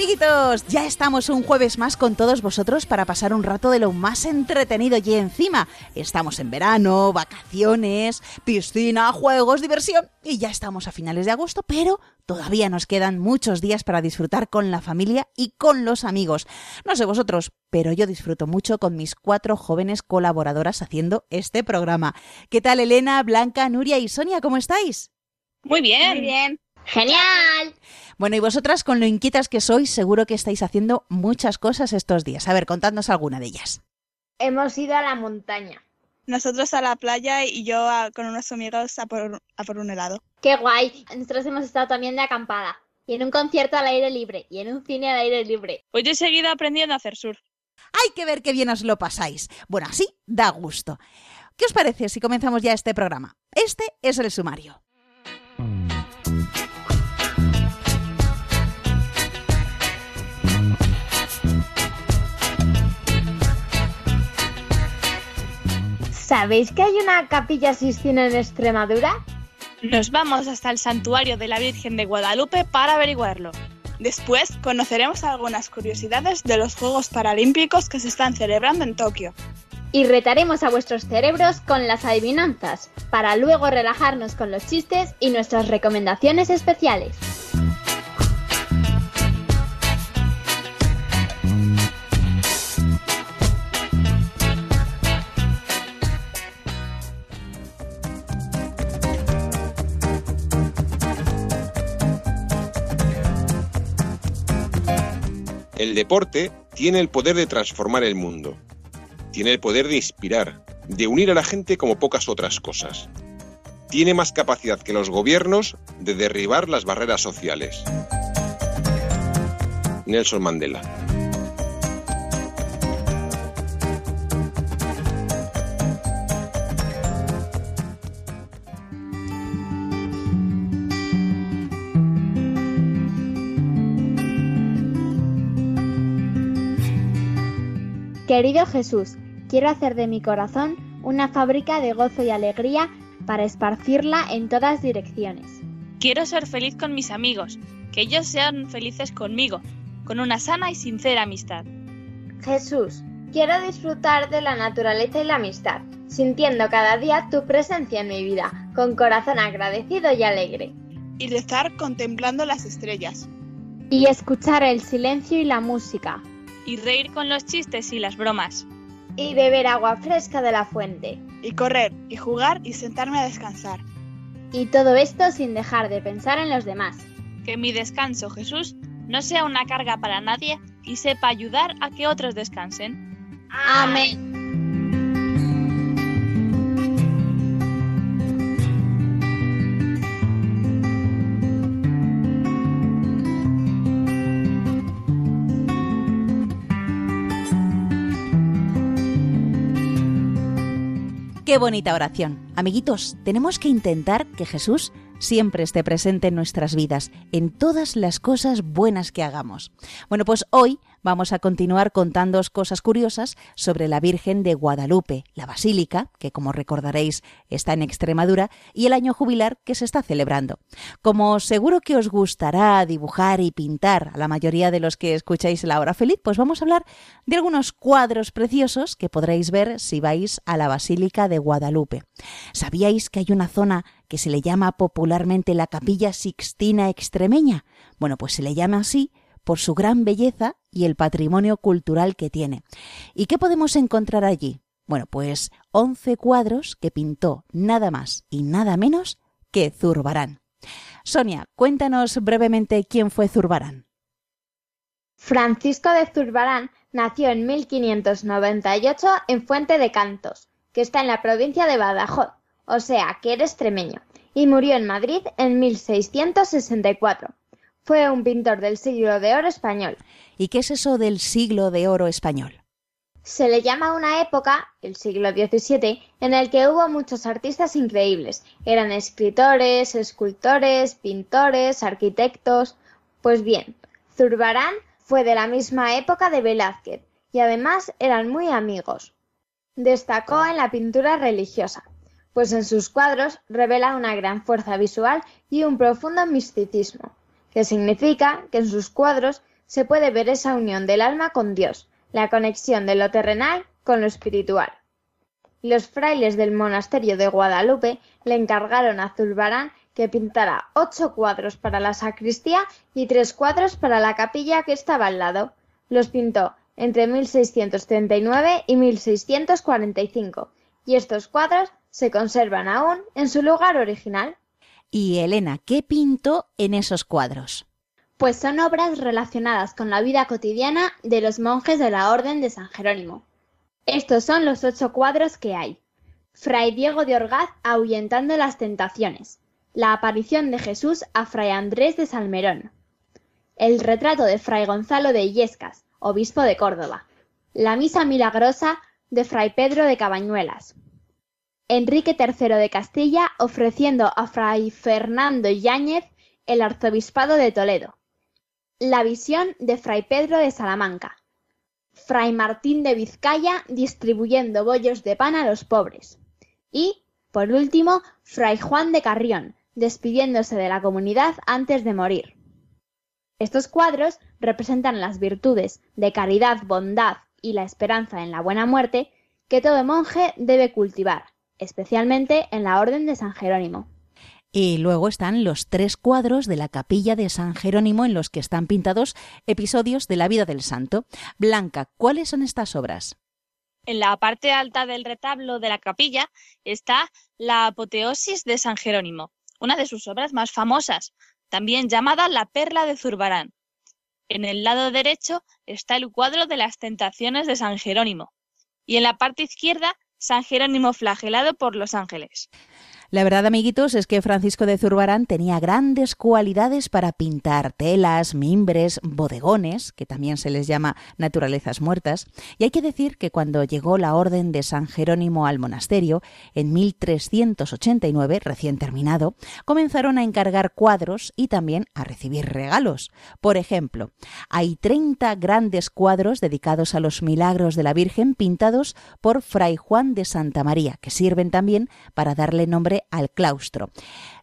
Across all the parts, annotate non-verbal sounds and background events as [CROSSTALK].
Amiguitos, ya estamos un jueves más con todos vosotros para pasar un rato de lo más entretenido y encima estamos en verano, vacaciones, piscina, juegos, diversión y ya estamos a finales de agosto, pero todavía nos quedan muchos días para disfrutar con la familia y con los amigos. No sé vosotros, pero yo disfruto mucho con mis cuatro jóvenes colaboradoras haciendo este programa. ¿Qué tal Elena, Blanca, Nuria y Sonia? ¿Cómo estáis? Muy bien. Muy bien. ¡Genial! Bueno, y vosotras, con lo inquietas que sois, seguro que estáis haciendo muchas cosas estos días. A ver, contadnos alguna de ellas. Hemos ido a la montaña. Nosotros a la playa y yo a- con unos amigos a por, a por un helado. ¡Qué guay! Nosotros hemos estado también de acampada. Y en un concierto al aire libre. Y en un cine al aire libre. Pues yo he seguido aprendiendo a hacer surf. Hay que ver qué bien os lo pasáis. Bueno, así da gusto. ¿Qué os parece si comenzamos ya este programa? Este es el sumario. ¿Sabéis que hay una capilla Sistina en Extremadura? Nos vamos hasta el santuario de la Virgen de Guadalupe para averiguarlo. Después conoceremos algunas curiosidades de los Juegos Paralímpicos que se están celebrando en Tokio. Y retaremos a vuestros cerebros con las adivinanzas, para luego relajarnos con los chistes y nuestras recomendaciones especiales. El deporte tiene el poder de transformar el mundo. Tiene el poder de inspirar, de unir a la gente como pocas otras cosas. Tiene más capacidad que los gobiernos de derribar las barreras sociales. Nelson Mandela. Querido Jesús, quiero hacer de mi corazón una fábrica de gozo y alegría para esparcirla en todas direcciones. Quiero ser feliz con mis amigos, que ellos sean felices conmigo, con una sana y sincera amistad. Jesús, quiero disfrutar de la naturaleza y la amistad, sintiendo cada día tu presencia en mi vida, con corazón agradecido y alegre. Y rezar contemplando las estrellas. Y escuchar el silencio y la música, Y reír con los chistes y las bromas. y beber agua fresca de la fuente. Y correr, y jugar, y sentarme a descansar. Y todo esto sin dejar de pensar en los demás. Que mi descanso, Jesús, no sea una carga para nadie y sepa ayudar a que otros descansen. Amén. Qué bonita oración. Amiguitos, tenemos que intentar que Jesús siempre esté presente en nuestras vidas, en todas las cosas buenas que hagamos. Bueno, pues hoy vamos a continuar contándoos cosas curiosas sobre la Virgen de Guadalupe, la Basílica, que como recordaréis está en Extremadura, y el año jubilar que se está celebrando. Como seguro que os gustará dibujar y pintar a la mayoría de los que escucháis la hora feliz, pues vamos a hablar de algunos cuadros preciosos que podréis ver si vais a la Basílica de Guadalupe. ¿Sabíais que hay una zona que se le llama popularmente la Capilla Sixtina Extremeña? Bueno, pues se le llama así por su gran belleza y el patrimonio cultural que tiene. ¿Y qué podemos encontrar allí? Bueno, pues 11 cuadros que pintó nada más y nada menos que Zurbarán. Sonia, cuéntanos brevemente quién fue Zurbarán. Francisco de Zurbarán nació en 1598 en Fuente de Cantos, que está en la provincia de Badajoz, o sea que era extremeño, y murió en Madrid en 1664. Fue un pintor del siglo de oro español. ¿Y qué es eso del siglo de oro español? Se le llama una época, el siglo XVII, en el que hubo muchos artistas increíbles. Eran escritores, escultores, pintores, arquitectos. Pues bien, Zurbarán fue de la misma época de Velázquez y además eran muy amigos. Destacó en la pintura religiosa, pues en sus cuadros revela una gran fuerza visual y un profundo misticismo, que significa que en sus cuadros se puede ver esa unión del alma con Dios, la conexión de lo terrenal con lo espiritual. Los frailes del monasterio de Guadalupe le encargaron a Zurbarán que pintara ocho cuadros para la sacristía y tres cuadros para la capilla que estaba al lado. Los pintó entre 1639 y 1645, y estos cuadros se conservan aún en su lugar original. Y Elena, ¿qué pintó en esos cuadros? Pues son obras relacionadas con la vida cotidiana de los monjes de la Orden de San Jerónimo. Estos son los ocho cuadros que hay. Fray Diego de Orgaz ahuyentando las tentaciones. La aparición de Jesús a Fray Andrés de Salmerón. El retrato de Fray Gonzalo de Illescas, obispo de Córdoba. La misa milagrosa de Fray Pedro de Cabañuelas. Enrique III de Castilla ofreciendo a Fray Fernando Yáñez el arzobispado de Toledo. La visión de Fray Pedro de Salamanca. Fray Martín de Vizcaya distribuyendo bollos de pan a los pobres. Y, por último, Fray Juan de Carrión, despidiéndose de la comunidad antes de morir. Estos cuadros representan las virtudes de caridad, bondad y la esperanza en la buena muerte que todo monje debe cultivar, especialmente en la Orden de San Jerónimo. Y luego están los tres cuadros de la capilla de San Jerónimo en los que están pintados episodios de la vida del santo. Blanca, ¿cuáles son estas obras? En la parte alta del retablo de la capilla está la apoteosis de San Jerónimo, una de sus obras más famosas, también llamada la Perla de Zurbarán. En el lado derecho está el cuadro de las tentaciones de San Jerónimo y en la parte izquierda San Jerónimo flagelado por los ángeles. La verdad, amiguitos, es que Francisco de Zurbarán tenía grandes cualidades para pintar telas, mimbres, bodegones, que también se les llama naturalezas muertas, y hay que decir que cuando llegó la orden de San Jerónimo al monasterio, en 1389, recién terminado, comenzaron a encargar cuadros y también a recibir regalos. Por ejemplo, hay 30 grandes cuadros dedicados a los milagros de la Virgen pintados por Fray Juan de Santa María, que sirven también para darle nombre al claustro.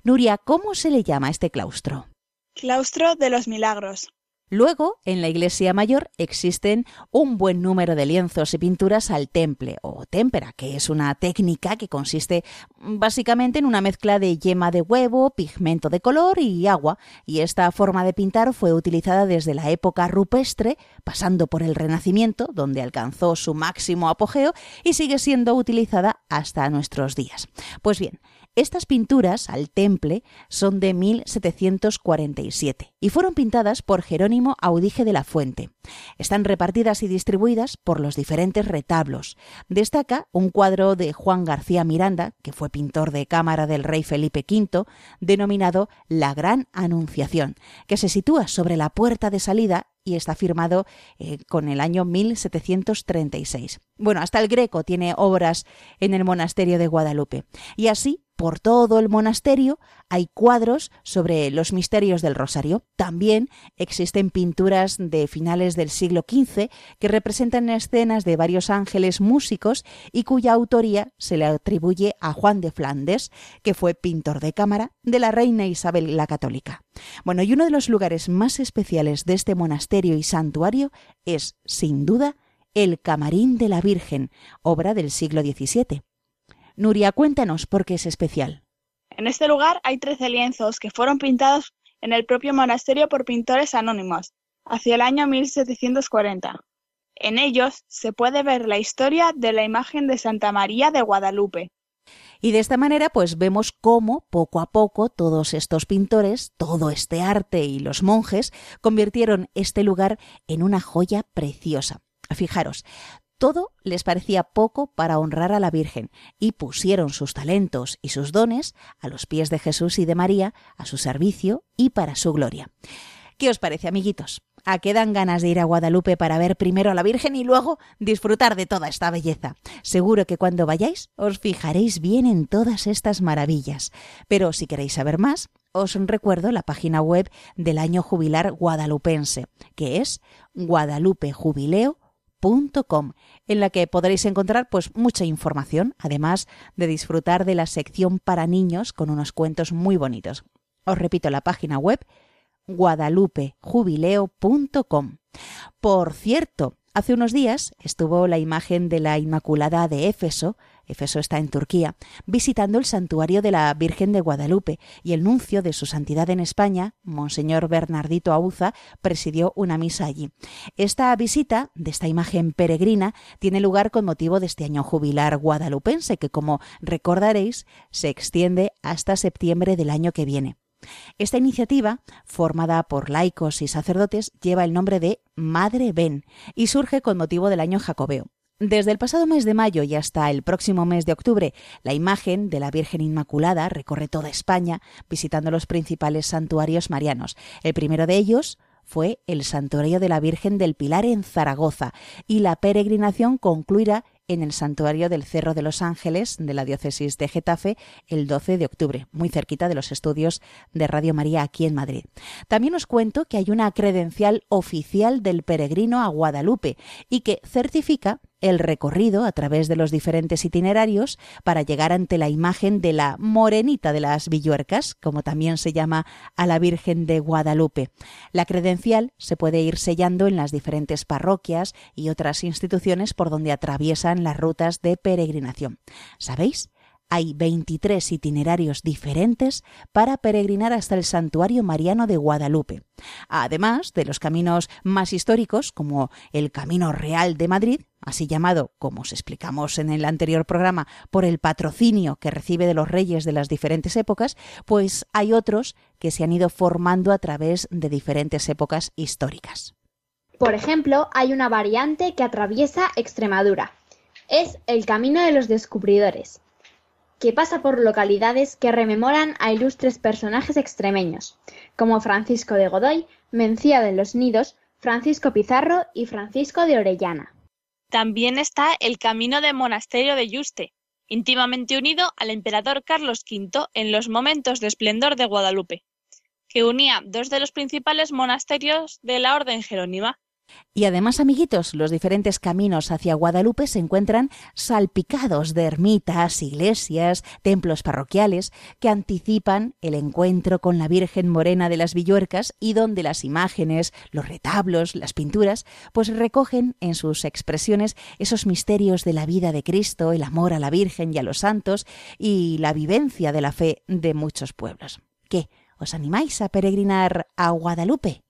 Nuria, ¿cómo se le llama a este claustro? Claustro de los Milagros. Luego, en la iglesia mayor existen un buen número de lienzos y pinturas al temple o témpera, que es una técnica que consiste básicamente en una mezcla de yema de huevo, pigmento de color y agua, y esta forma de pintar fue utilizada desde la época rupestre, pasando por el Renacimiento, donde alcanzó su máximo apogeo, y sigue siendo utilizada hasta nuestros días. Pues bien, estas pinturas al temple son de 1747 y fueron pintadas por Jerónimo Audige de la Fuente. Están repartidas y distribuidas por los diferentes retablos. Destaca un cuadro de Juan García Miranda, que fue pintor de cámara del rey Felipe V, denominado La Gran Anunciación, que se sitúa sobre la puerta de salida y está firmado eh, con el año 1736. Bueno, hasta el Greco tiene obras en el monasterio de Guadalupe. Y así por todo el monasterio hay cuadros sobre los misterios del rosario. También existen pinturas de finales del siglo XV que representan escenas de varios ángeles músicos y cuya autoría se le atribuye a Juan de Flandes, que fue pintor de cámara de la reina Isabel la Católica. Bueno, y uno de los lugares más especiales de este monasterio y santuario es, sin duda, el Camarín de la Virgen, obra del siglo XVII. Nuria, cuéntanos por qué es especial. En este lugar hay 13 lienzos que fueron pintados en el propio monasterio por pintores anónimos, hacia el año 1740. En ellos se puede ver la historia de la imagen de Santa María de Guadalupe. Y de esta manera, pues vemos cómo poco a poco todos estos pintores, todo este arte y los monjes convirtieron este lugar en una joya preciosa. Fijaros, todo les parecía poco para honrar a la Virgen y pusieron sus talentos y sus dones a los pies de Jesús y de María, a su servicio y para su gloria. ¿Qué os parece, amiguitos? ¿A qué dan ganas de ir a Guadalupe para ver primero a la Virgen y luego disfrutar de toda esta belleza? Seguro que cuando vayáis os fijaréis bien en todas estas maravillas. Pero si queréis saber más, os recuerdo la página web del año jubilar guadalupense, que es guadalupejubileo.com, en la que podréis encontrar pues mucha información, además de disfrutar de la sección para niños con unos cuentos muy bonitos. Os repito la página web guadalupejubileo.com. Por cierto, hace unos días estuvo la imagen de la Inmaculada de Éfeso, Éfeso está en Turquía, visitando el santuario de la Virgen de Guadalupe y el nuncio de su santidad en España, Monseñor Bernardito Auza, presidió una misa allí. Esta visita de esta imagen peregrina tiene lugar con motivo de este año jubilar guadalupense que, como recordaréis, se extiende hasta septiembre del año que viene. Esta iniciativa, formada por laicos y sacerdotes, lleva el nombre de Madre Ben y surge con motivo del año jacobeo. Desde el pasado mes de mayo y hasta el próximo mes de octubre, la imagen de la Virgen Inmaculada recorre toda España visitando los principales santuarios marianos. El primero de ellos fue el Santuario de la Virgen del Pilar en Zaragoza y la peregrinación concluirá en el santuario del Cerro de los Ángeles de la diócesis de Getafe el 12 de octubre, muy cerquita de los estudios de Radio María aquí en Madrid. También os cuento que hay una credencial oficial del peregrino a Guadalupe y que certifica el recorrido a través de los diferentes itinerarios para llegar ante la imagen de la Morenita de las Villuercas, como también se llama a la Virgen de Guadalupe. La credencial se puede ir sellando en las diferentes parroquias y otras instituciones por donde atraviesan las rutas de peregrinación. ¿Sabéis? Hay 23 itinerarios diferentes para peregrinar hasta el santuario mariano de Guadalupe, además de los caminos más históricos como el Camino Real de Madrid, así llamado, como os explicamos en el anterior programa, por el patrocinio que recibe de los reyes de las diferentes épocas, pues hay otros que se han ido formando a través de diferentes épocas históricas. Por ejemplo, hay una variante que atraviesa Extremadura. Es el Camino de los Descubridores, que pasa por localidades que rememoran a ilustres personajes extremeños, como Francisco de Godoy, Mencía de los Nidos, Francisco Pizarro y Francisco de Orellana. También está el camino del monasterio de Yuste, íntimamente unido al emperador Carlos V en los momentos de esplendor de Guadalupe, que unía dos de los principales monasterios de la Orden Jerónima, y además, amiguitos, los diferentes caminos hacia Guadalupe se encuentran salpicados de ermitas, iglesias, templos parroquiales que anticipan el encuentro con la Virgen Morena de las Villuercas y donde las imágenes, los retablos, las pinturas, pues recogen en sus expresiones esos misterios de la vida de Cristo, el amor a la Virgen y a los santos y la vivencia de la fe de muchos pueblos. ¿Qué? ¿Os animáis a peregrinar a Guadalupe?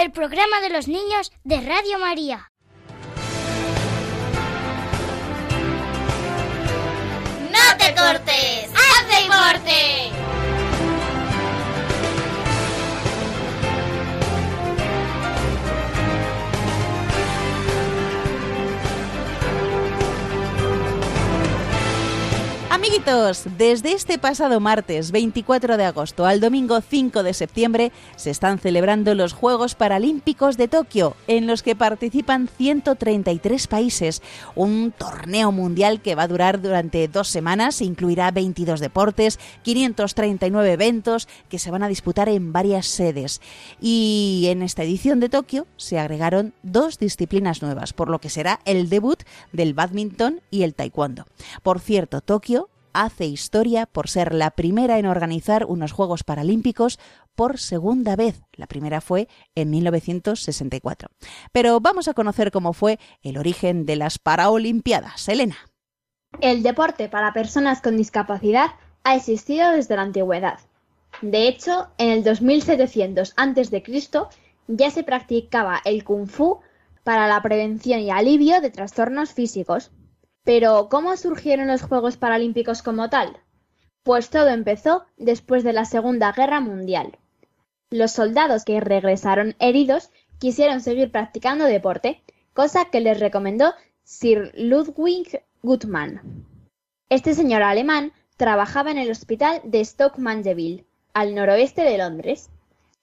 El programa de los niños de Radio María. ¡No te cortes! ¡Haz deporte! Amiguitos, desde este pasado martes 24 de agosto al domingo 5 de septiembre se están celebrando los Juegos Paralímpicos de Tokio, en los que participan 133 países. Un torneo mundial que va a durar durante dos semanas, incluirá 22 deportes, 539 eventos que se van a disputar en varias sedes. Y en esta edición de Tokio se agregaron dos disciplinas nuevas, por lo que será el debut del badminton y el taekwondo. Por cierto, Tokio hace historia por ser la primera en organizar unos Juegos Paralímpicos por segunda vez. La primera fue en 1964. Pero vamos a conocer cómo fue el origen de las Paralimpiadas. Elena. El deporte para personas con discapacidad ha existido desde la antigüedad. De hecho, en el 2700 a.C. ya se practicaba el kung fu para la prevención y alivio de trastornos físicos. Pero, ¿cómo surgieron los Juegos Paralímpicos como tal? Pues todo empezó después de la Segunda Guerra Mundial. Los soldados que regresaron heridos quisieron seguir practicando deporte, cosa que les recomendó Sir Ludwig Guttmann. Este señor alemán trabajaba en el hospital de Stoke Mandeville, al noroeste de Londres.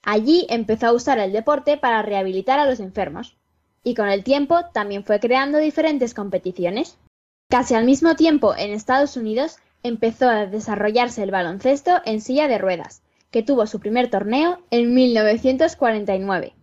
Allí empezó a usar el deporte para rehabilitar a los enfermos, y con el tiempo también fue creando diferentes competiciones. Casi al mismo tiempo, en Estados Unidos empezó a desarrollarse el baloncesto en silla de ruedas, que tuvo su primer torneo en 1949.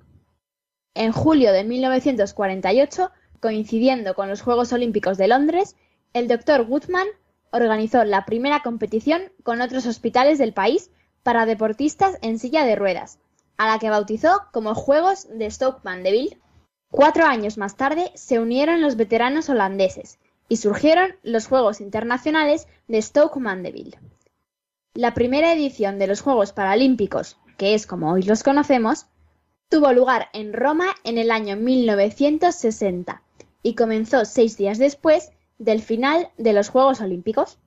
En julio de 1948, coincidiendo con los Juegos Olímpicos de Londres, el Dr. Goodman organizó la primera competición con otros hospitales del país para deportistas en silla de ruedas, a la que bautizó como Juegos de Stoke Mandeville. Cuatro años más tarde se unieron los veteranos holandeses, y surgieron los Juegos Internacionales de Stoke Mandeville. La primera edición de los Juegos Paralímpicos, que es como hoy los conocemos, tuvo lugar en Roma en el año 1960 y comenzó seis días después del final de los Juegos Olímpicos.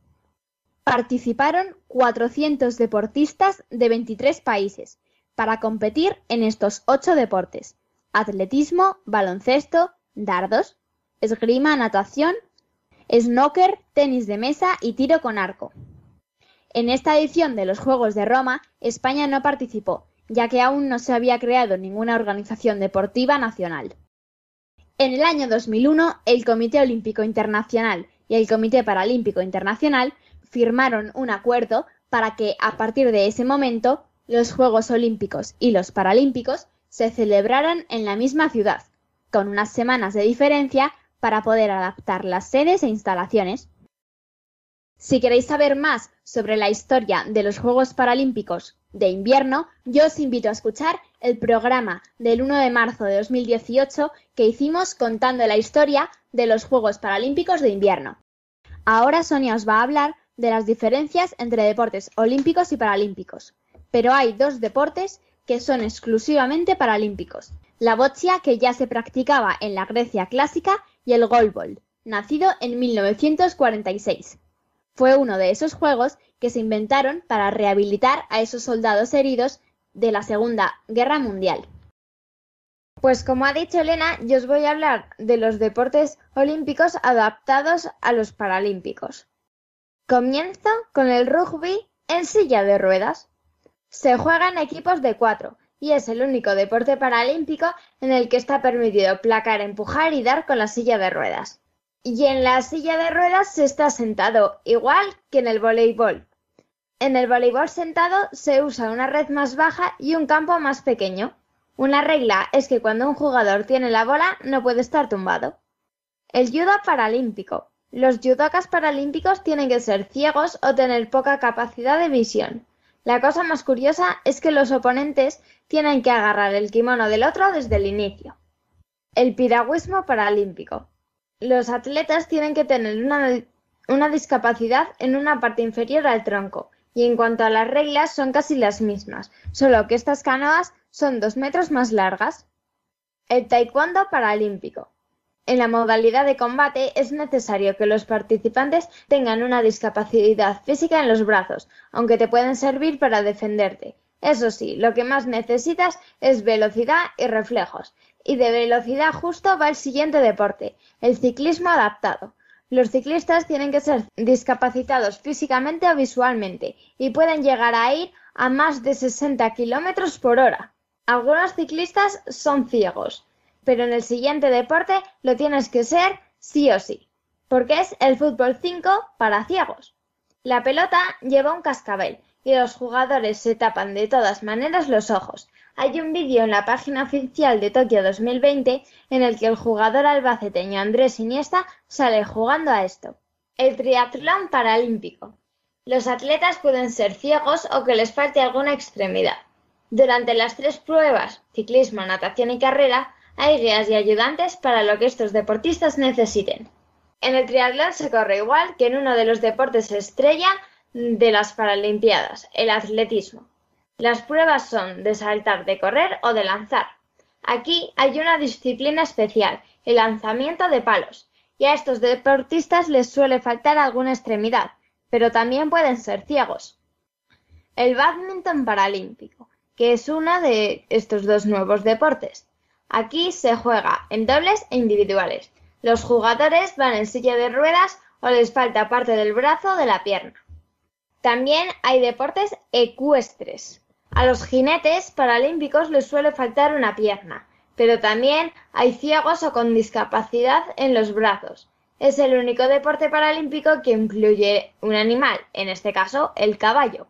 Participaron 400 deportistas de 23 países para competir en estos ocho deportes: atletismo, baloncesto, dardos, esgrima, natación, snooker, tenis de mesa y tiro con arco. En esta edición de los Juegos de Roma, España no participó, ya que aún no se había creado ninguna organización deportiva nacional. En el año 2001, el Comité Olímpico Internacional y el Comité Paralímpico Internacional firmaron un acuerdo para que, a partir de ese momento, los Juegos Olímpicos y los Paralímpicos se celebraran en la misma ciudad, con unas semanas de diferencia para poder adaptar las sedes e instalaciones. Si queréis saber más sobre la historia de los Juegos Paralímpicos de invierno, yo os invito a escuchar el programa del 1 de marzo de 2018 que hicimos contando la historia de los Juegos Paralímpicos de invierno. Ahora Sonia os va a hablar de las diferencias entre deportes olímpicos y paralímpicos. Pero hay dos deportes que son exclusivamente paralímpicos. La boccia, que ya se practicaba en la Grecia clásica, y el goalball, nacido en 1946. Fue uno de esos juegos que se inventaron para rehabilitar a esos soldados heridos de la Segunda Guerra Mundial. Pues como ha dicho Elena, yo os voy a hablar de los deportes olímpicos adaptados a los paralímpicos. Comienzo con el rugby en silla de ruedas. Se juega en equipos de cuatro y es el único deporte paralímpico en el que está permitido placar, empujar y dar con la silla de ruedas. Y en la silla de ruedas se está sentado, igual que en el voleibol. En el voleibol sentado se usa una red más baja y un campo más pequeño. Una regla es que cuando un jugador tiene la bola no puede estar tumbado. El judo paralímpico. Los judocas paralímpicos tienen que ser ciegos o tener poca capacidad de visión. La cosa más curiosa es que los oponentes tienen que agarrar el kimono del otro desde el inicio. El piragüismo paralímpico. Los atletas tienen que tener una, una discapacidad en una parte inferior al tronco y en cuanto a las reglas son casi las mismas, solo que estas canoas son dos metros más largas. El taekwondo paralímpico. En la modalidad de combate es necesario que los participantes tengan una discapacidad física en los brazos, aunque te pueden servir para defenderte. Eso sí, lo que más necesitas es velocidad y reflejos. Y de velocidad justo va el siguiente deporte, el ciclismo adaptado. Los ciclistas tienen que ser discapacitados físicamente o visualmente y pueden llegar a ir a más de 60 kilómetros por hora. Algunos ciclistas son ciegos pero en el siguiente deporte lo tienes que ser sí o sí, porque es el fútbol 5 para ciegos. La pelota lleva un cascabel y los jugadores se tapan de todas maneras los ojos. Hay un vídeo en la página oficial de Tokio 2020 en el que el jugador albaceteño Andrés Iniesta sale jugando a esto. El triatlón paralímpico. Los atletas pueden ser ciegos o que les falte alguna extremidad. Durante las tres pruebas, ciclismo, natación y carrera, hay guías y ayudantes para lo que estos deportistas necesiten. En el triatlón se corre igual que en uno de los deportes estrella de las Paralimpiadas, el atletismo. Las pruebas son de saltar, de correr o de lanzar. Aquí hay una disciplina especial, el lanzamiento de palos, y a estos deportistas les suele faltar alguna extremidad, pero también pueden ser ciegos. El badminton paralímpico, que es uno de estos dos nuevos deportes. Aquí se juega en dobles e individuales. Los jugadores van en silla de ruedas o les falta parte del brazo o de la pierna. También hay deportes ecuestres. A los jinetes paralímpicos les suele faltar una pierna, pero también hay ciegos o con discapacidad en los brazos. Es el único deporte paralímpico que incluye un animal, en este caso el caballo.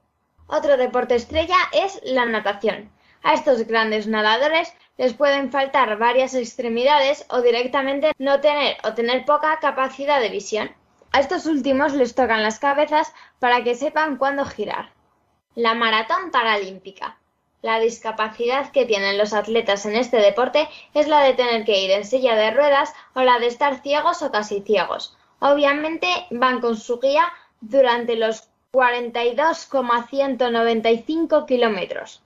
Otro deporte estrella es la natación. A estos grandes nadadores les pueden faltar varias extremidades o directamente no tener o tener poca capacidad de visión. A estos últimos les tocan las cabezas para que sepan cuándo girar. La maratón paralímpica. La discapacidad que tienen los atletas en este deporte es la de tener que ir en silla de ruedas o la de estar ciegos o casi ciegos. Obviamente van con su guía durante los 42,195 kilómetros.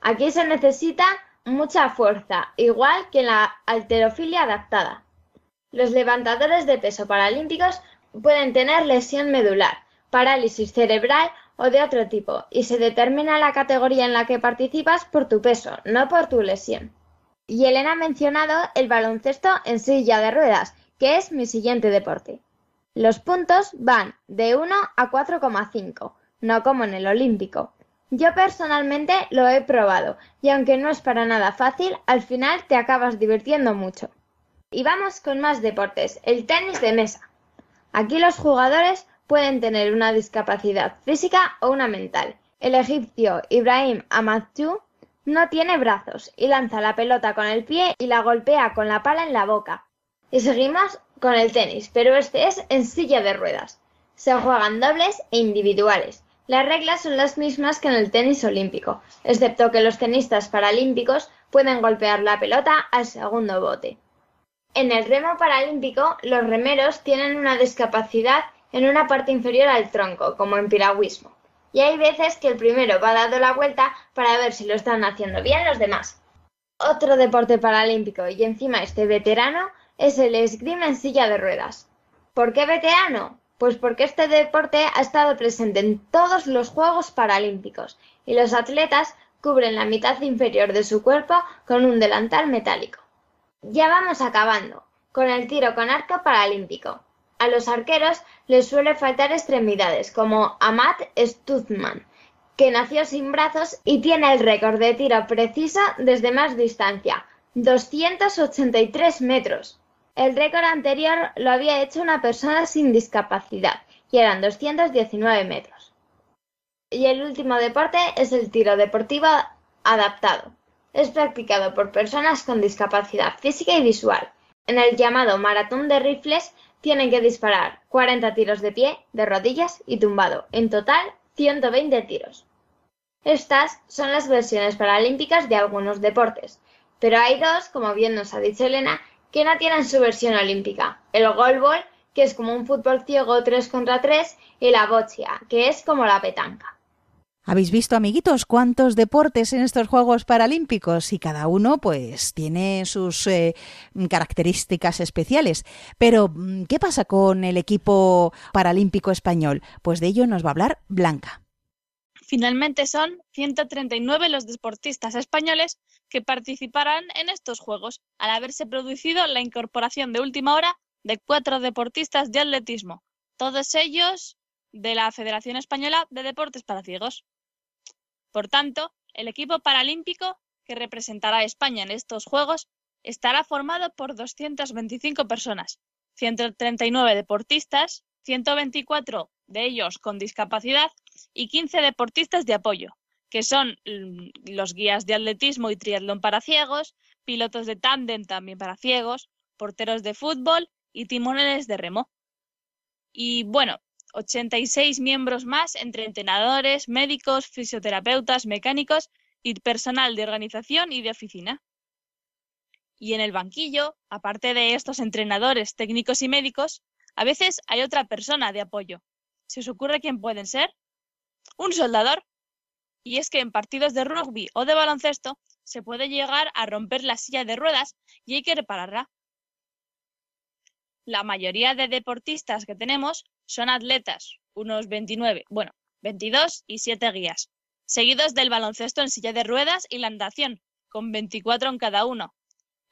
Aquí se necesita mucha fuerza, igual que en la halterofilia adaptada. Los levantadores de peso paralímpicos pueden tener lesión medular, parálisis cerebral o de otro tipo, y se determina la categoría en la que participas por tu peso, no por tu lesión. Y Elena ha mencionado el baloncesto en silla de ruedas, que es mi siguiente deporte. Los puntos van de 1 a 4,5, no como en el olímpico. Yo personalmente lo he probado y aunque no es para nada fácil, al final te acabas divirtiendo mucho. Y vamos con más deportes, el tenis de mesa. Aquí los jugadores pueden tener una discapacidad física o una mental. El egipcio Ibrahim Amadou no tiene brazos y lanza la pelota con el pie y la golpea con la pala en la boca. Y seguimos con el tenis, pero este es en silla de ruedas. Se juegan dobles e individuales. Las reglas son las mismas que en el tenis olímpico, excepto que los tenistas paralímpicos pueden golpear la pelota al segundo bote. En el remo paralímpico, los remeros tienen una discapacidad en una parte inferior al tronco, como en piragüismo, y hay veces que el primero va dando la vuelta para ver si lo están haciendo bien los demás. Otro deporte paralímpico y encima este veterano es el esgrima en silla de ruedas. ¿Por qué veterano? Pues porque este deporte ha estado presente en todos los Juegos Paralímpicos y los atletas cubren la mitad inferior de su cuerpo con un delantal metálico. Ya vamos acabando con el tiro con arco paralímpico. A los arqueros les suele faltar extremidades, como Amat Stuzman, que nació sin brazos y tiene el récord de tiro preciso desde más distancia, 283 metros. El récord anterior lo había hecho una persona sin discapacidad y eran 219 metros. Y el último deporte es el tiro deportivo adaptado. Es practicado por personas con discapacidad física y visual. En el llamado maratón de rifles tienen que disparar 40 tiros de pie, de rodillas y tumbado. En total, 120 tiros. Estas son las versiones paralímpicas de algunos deportes, pero hay dos, como bien nos ha dicho Elena, no tienen su versión olímpica, el goalball, que es como un fútbol ciego 3 contra 3, y la boccia, que es como la petanca. Habéis visto, amiguitos, cuántos deportes en estos Juegos Paralímpicos y cada uno pues tiene sus eh, características especiales. Pero, mm, ¿qué pasa con el equipo paralímpico español? Pues de ello nos va a hablar Blanca. Finalmente son 139 los deportistas españoles que participarán en estos Juegos, al haberse producido la incorporación de última hora de cuatro deportistas de atletismo, todos ellos de la Federación Española de Deportes para Ciegos. Por tanto, el equipo paralímpico que representará a España en estos Juegos estará formado por 225 personas, 139 deportistas, 124 de ellos con discapacidad y 15 deportistas de apoyo, que son mm, los guías de atletismo y triatlón para ciegos, pilotos de tándem también para ciegos, porteros de fútbol y timoneles de remo. Y bueno, 86 miembros más entre entrenadores, médicos, fisioterapeutas, mecánicos y personal de organización y de oficina. Y en el banquillo, aparte de estos entrenadores, técnicos y médicos, a veces hay otra persona de apoyo. ¿Se os ocurre quién pueden ser? Un soldador. Y es que en partidos de rugby o de baloncesto se puede llegar a romper la silla de ruedas y hay que repararla. La mayoría de deportistas que tenemos son atletas, unos 29, bueno, 22 y 7 guías, seguidos del baloncesto en silla de ruedas y la natación, con 24 en cada uno.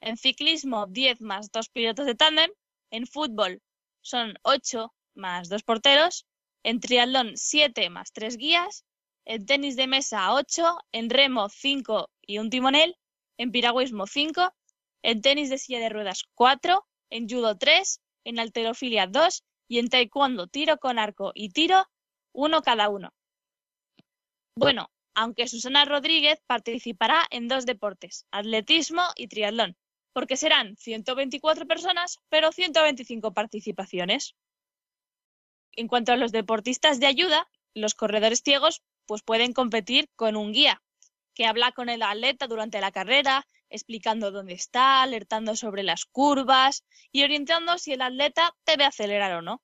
En ciclismo, 10 más 2 pilotos de tándem. En fútbol son 8 más 2 porteros. En triatlón, 7 más 3 guías. En tenis de mesa, 8. En remo, 5 y un timonel. En piragüismo, 5. En tenis de silla de ruedas, 4. En judo, 3. En alterofilia, 2 y en taekwondo tiro con arco y tiro uno cada uno. Bueno, aunque Susana Rodríguez participará en dos deportes, atletismo y triatlón, porque serán 124 personas, pero 125 participaciones. En cuanto a los deportistas de ayuda, los corredores ciegos pues pueden competir con un guía que habla con el atleta durante la carrera, explicando dónde está, alertando sobre las curvas y orientando si el atleta debe acelerar o no.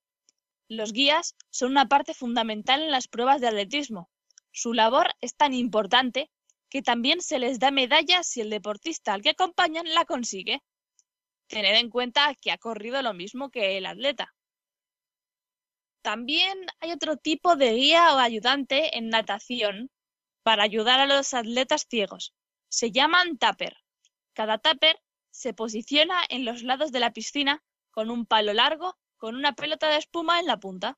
Los guías son una parte fundamental en las pruebas de atletismo. Su labor es tan importante que también se les da medalla si el deportista al que acompañan la consigue. Tened en cuenta que ha corrido lo mismo que el atleta. También hay otro tipo de guía o ayudante en natación para ayudar a los atletas ciegos. Se llaman tapper. Cada tapper se posiciona en los lados de la piscina con un palo largo con una pelota de espuma en la punta.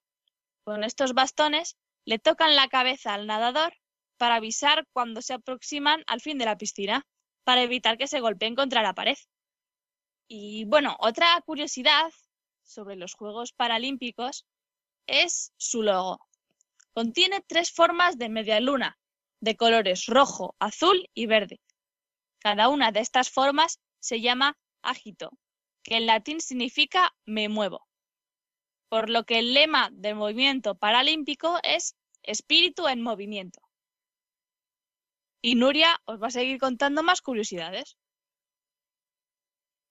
Con estos bastones le tocan la cabeza al nadador para avisar cuando se aproximan al fin de la piscina, para evitar que se golpeen contra la pared. Y bueno, otra curiosidad sobre los Juegos Paralímpicos es su logo. Contiene tres formas de media luna, de colores rojo, azul y verde. Cada una de estas formas se llama agito, que en latín significa me muevo. Por lo que el lema del movimiento paralímpico es espíritu en movimiento. Y Nuria os va a seguir contando más curiosidades.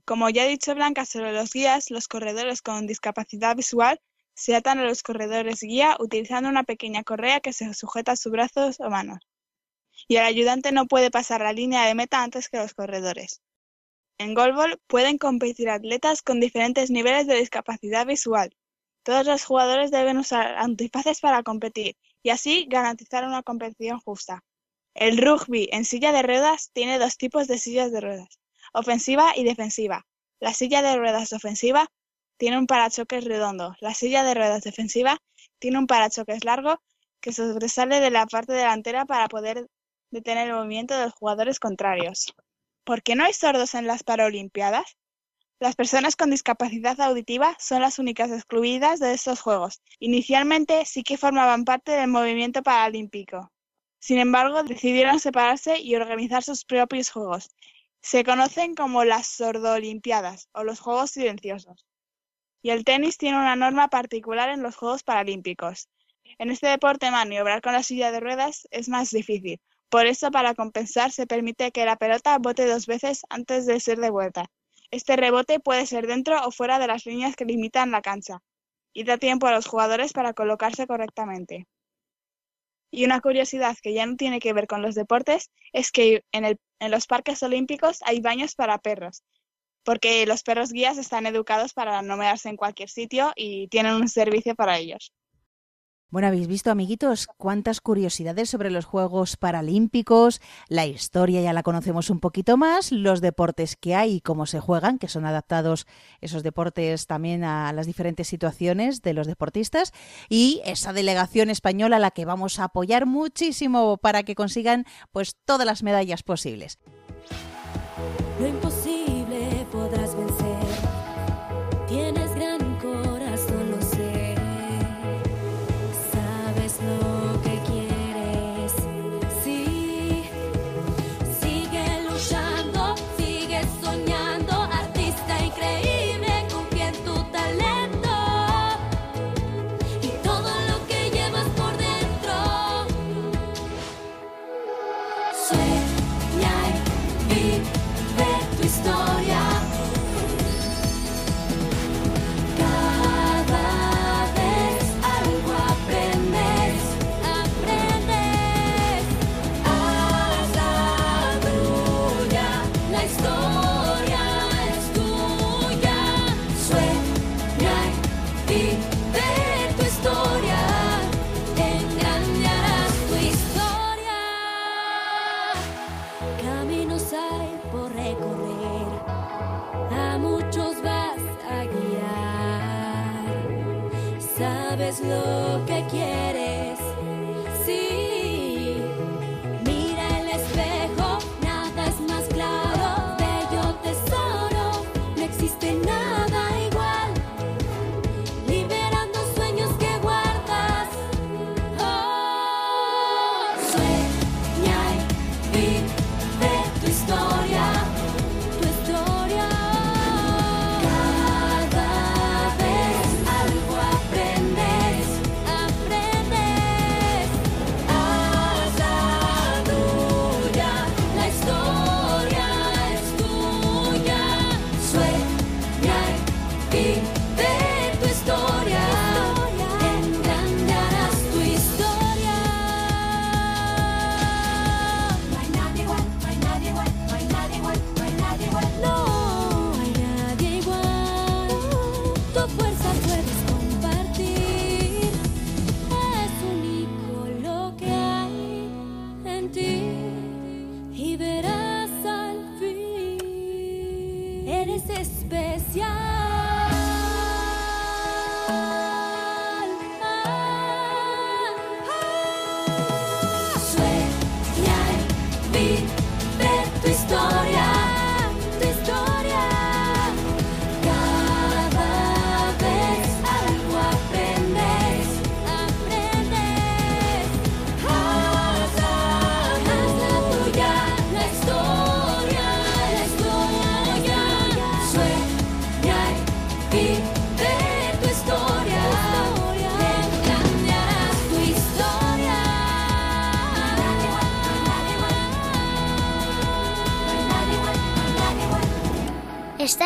Como ya ha dicho Blanca sobre los guías, los corredores con discapacidad visual se atan a los corredores guía utilizando una pequeña correa que se sujeta a sus brazos o manos. Y el ayudante no puede pasar la línea de meta antes que los corredores. En golbol pueden competir atletas con diferentes niveles de discapacidad visual. Todos los jugadores deben usar antifaces para competir y así garantizar una competición justa. El rugby en silla de ruedas tiene dos tipos de sillas de ruedas, ofensiva y defensiva. La silla de ruedas ofensiva tiene un parachoques redondo. La silla de ruedas defensiva tiene un parachoques largo que sobresale de la parte delantera para poder detener el movimiento de los jugadores contrarios. ¿Por qué no hay sordos en las Paralimpiadas? Las personas con discapacidad auditiva son las únicas excluidas de estos Juegos. Inicialmente sí que formaban parte del movimiento paralímpico. Sin embargo, decidieron separarse y organizar sus propios Juegos. Se conocen como las Sordolimpiadas o los Juegos Silenciosos. Y el tenis tiene una norma particular en los Juegos Paralímpicos. En este deporte maniobrar con la silla de ruedas es más difícil. Por eso, para compensar, se permite que la pelota bote dos veces antes de ser devuelta. Este rebote puede ser dentro o fuera de las líneas que limitan la cancha, y da tiempo a los jugadores para colocarse correctamente. Y una curiosidad que ya no tiene que ver con los deportes es que en, en los parques olímpicos hay baños para perros, porque los perros guías están educados para no mearse en cualquier sitio y tienen un servicio para ellos. Bueno, habéis visto, amiguitos, cuántas curiosidades sobre los Juegos Paralímpicos, la historia ya la conocemos un poquito más, los deportes que hay y cómo se juegan, que son adaptados esos deportes también a las diferentes situaciones de los deportistas, y esa delegación española a la que vamos a apoyar muchísimo para que consigan pues todas las medallas posibles. Lo imposible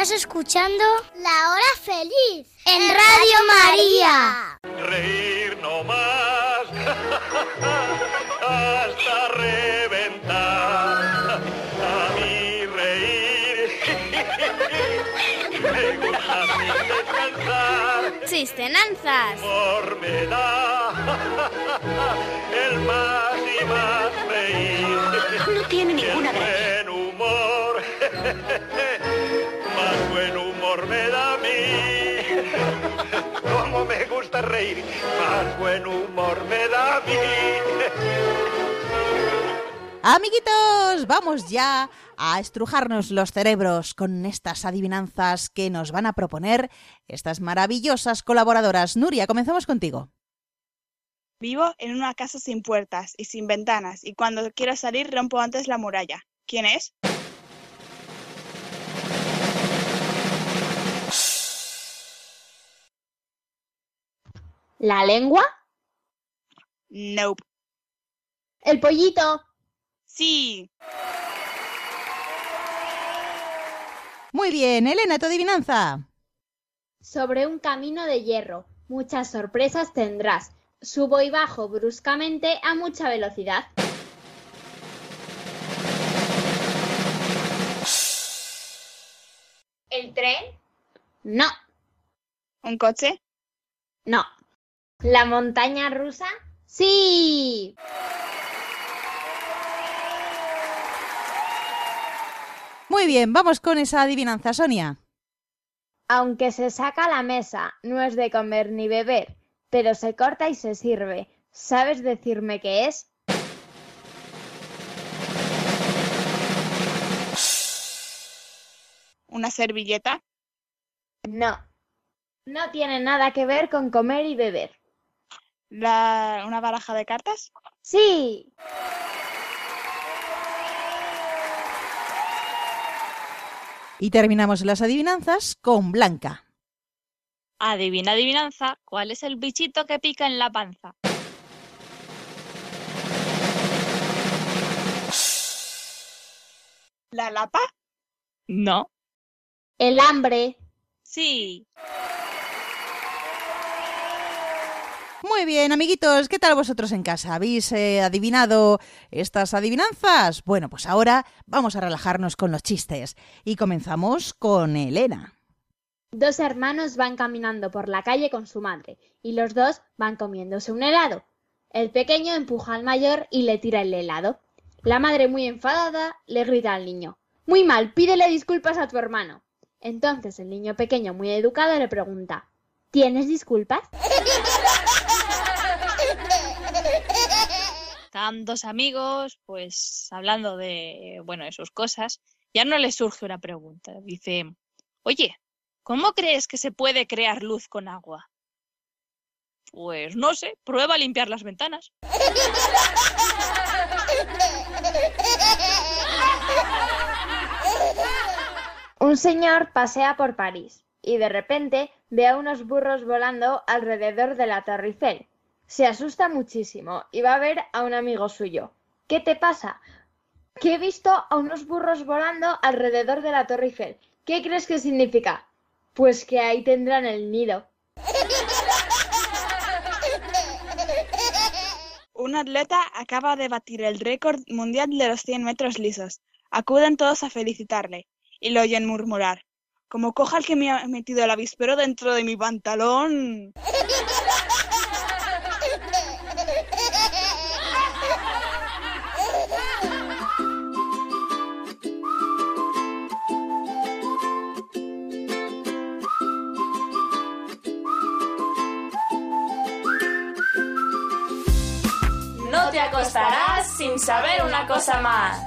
Estás escuchando La Hora Feliz en Radio María. Reír no más [LAUGHS] hasta reventar. A mí reír [LAUGHS] me gusta descansar. Chistenanzas. Humor me da [LAUGHS] el más y más reír. No tiene ninguna El buen humor, Como me gusta reír, más buen humor me da a mí. Amiguitos, vamos ya a estrujarnos los cerebros con estas adivinanzas que nos van a proponer estas maravillosas colaboradoras. Nuria, comenzamos contigo. Vivo en una casa sin puertas y sin ventanas y cuando quiero salir rompo antes la muralla. ¿Quién es? ¿La lengua? Nope. ¿El pollito? Sí. Muy bien, Elena, tu adivinanza. Sobre un camino de hierro, muchas sorpresas tendrás. Subo y bajo bruscamente a mucha velocidad. ¿El tren? No. ¿Un coche? No. ¿La montaña rusa? Sí. Muy bien, vamos con esa adivinanza, Sonia. Aunque se saca la mesa, no es de comer ni beber, pero se corta y se sirve. ¿Sabes decirme qué es? ¿Una servilleta? No. No tiene nada que ver con comer y beber. ¿La... ¿Una baraja de cartas? Sí. Y terminamos las adivinanzas con Blanca. Adivina, adivinanza, ¿cuál es el bichito que pica en la panza? ¿La lapa? No. El hambre. Sí. Muy bien, amiguitos, ¿qué tal vosotros en casa? ¿Habéis eh, adivinado estas adivinanzas? Bueno, pues ahora vamos a relajarnos con los chistes. Y comenzamos con Elena. Dos hermanos van caminando por la calle con su madre y los dos van comiéndose un helado. El pequeño empuja al mayor y le tira el helado. La madre, muy enfadada, le grita al niño. Muy mal, pídele disculpas a tu hermano. Entonces el niño pequeño, muy educado, le pregunta ¿Tienes disculpas? [LAUGHS] Están dos amigos, pues hablando de, bueno, de sus cosas. Ya no les surge una pregunta. Dice, oye, ¿cómo crees que se puede crear luz con agua? Pues no sé, prueba a limpiar las ventanas. Un señor pasea por París y de repente ve a unos burros volando alrededor de la Torre Eiffel. Se asusta muchísimo y va a ver a un amigo suyo. ¿Qué te pasa? Que he visto a unos burros volando alrededor de la Torre Eiffel. ¿Qué crees que significa? Pues que ahí tendrán el nido. Un atleta acaba de batir el récord mundial de los 100 metros lisos. Acuden todos a felicitarle y lo oyen murmurar. Como coja el que me ha metido el avispero dentro de mi pantalón. Acostarás sin saber una cosa más.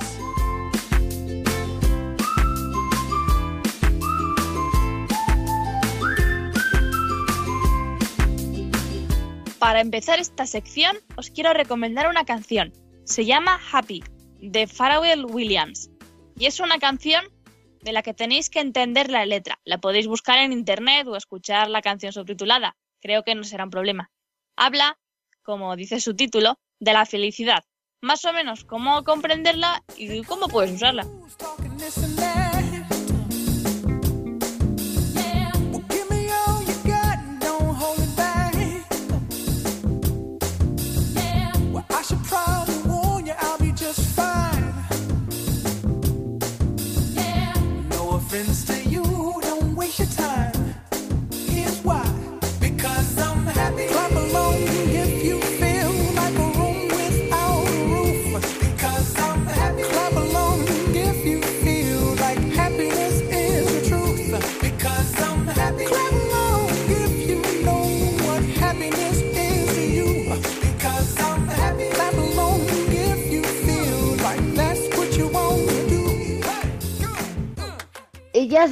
Para empezar esta sección, os quiero recomendar una canción. Se llama Happy, de Pharrell Williams. Y es una canción de la que tenéis que entender la letra. La podéis buscar en internet o escuchar la canción subtitulada. Creo que no será un problema. Habla, como dice su título, de la felicidad. Más o menos cómo comprenderla y cómo puedes usarla.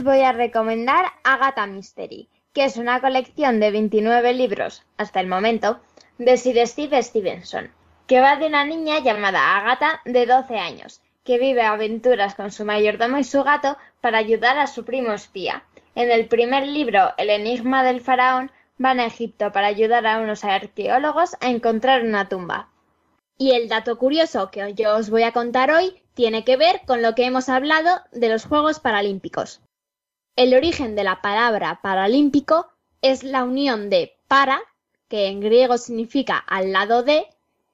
Voy a recomendar Agatha Mystery, que es una colección de 29 libros, hasta el momento, de Sir Steve Stevenson, que va de una niña llamada Agatha de 12 años, que vive aventuras con su mayordomo y su gato para ayudar a su primo espía. En el primer libro, El enigma del faraón, van a Egipto para ayudar a unos arqueólogos a encontrar una tumba. Y el dato curioso que yo os voy a contar hoy tiene que ver con lo que hemos hablado de los Juegos Paralímpicos. El origen de la palabra paralímpico es la unión de para, que en griego significa al lado de,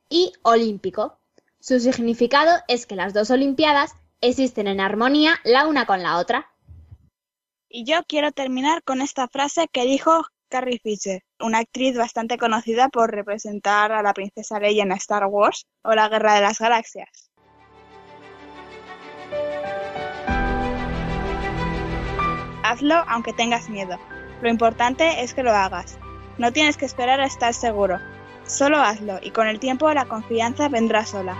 y olímpico. Su significado es que las dos Olimpiadas existen en armonía la una con la otra. Y yo quiero terminar con esta frase que dijo Carrie Fisher, una actriz bastante conocida por representar a la princesa Leia en Star Wars o la Guerra de las Galaxias. Hazlo aunque tengas miedo. Lo importante es que lo hagas. No tienes que esperar a estar seguro. Solo hazlo y con el tiempo la confianza vendrá sola.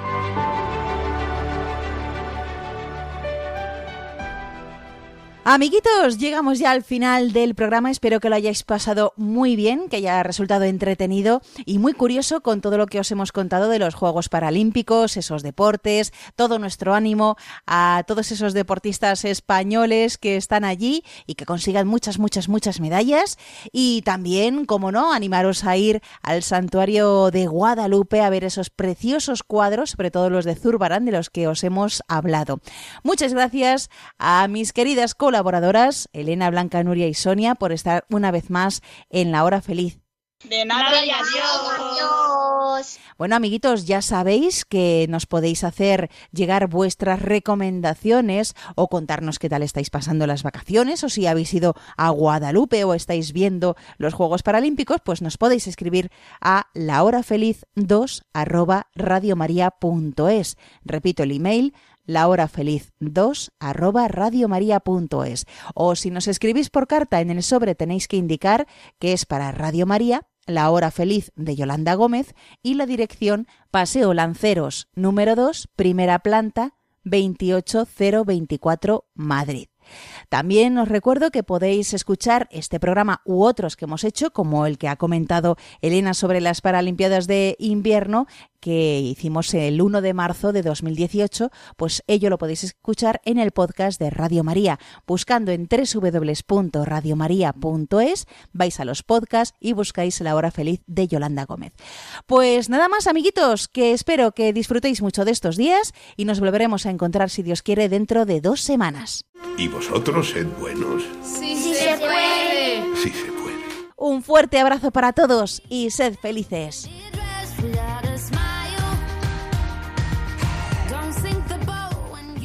Amiguitos, llegamos ya al final del programa. Espero que lo hayáis pasado muy bien, que haya resultado entretenido y muy curioso con todo lo que os hemos contado de los Juegos Paralímpicos, esos deportes, todo nuestro ánimo a todos esos deportistas españoles que están allí y que consigan muchas, muchas, muchas medallas. Y también, como no, animaros a ir al santuario de Guadalupe a ver esos preciosos cuadros, sobre todo los de Zurbarán, de los que os hemos hablado. Muchas gracias a mis queridas colaboradoras Elena, Blanca, Nuria y Sonia por estar una vez más en la hora feliz. De nada y adiós. Bueno, amiguitos, ya sabéis que nos podéis hacer llegar vuestras recomendaciones o contarnos qué tal estáis pasando las vacaciones o si habéis ido a Guadalupe o estáis viendo los Juegos Paralímpicos, pues nos podéis escribir a lahorafeliz2 arroba radiomaria.es. Repito el email lahorafeliz2 arroba radiomaria.es o si nos escribís por carta en el sobre tenéis que indicar que es para Radio María, La Hora Feliz de Yolanda Gómez y la dirección Paseo Lanceros número 2, primera planta 28024 Madrid. También os recuerdo que podéis escuchar este programa u otros que hemos hecho, como el que ha comentado Elena sobre las Paralimpiadas de invierno, que hicimos el 1 de marzo de 2018, pues ello lo podéis escuchar en el podcast de Radio María, buscando en www.radiomaria.es, vais a los podcasts y buscáis La Hora Feliz de Yolanda Gómez. Pues nada más, amiguitos, que espero que disfrutéis mucho de estos días y nos volveremos a encontrar, si Dios quiere, dentro de dos semanas. ¿Y vosotros sed buenos? Sí, sí se puede. Sí se puede. Un fuerte abrazo para todos y sed felices.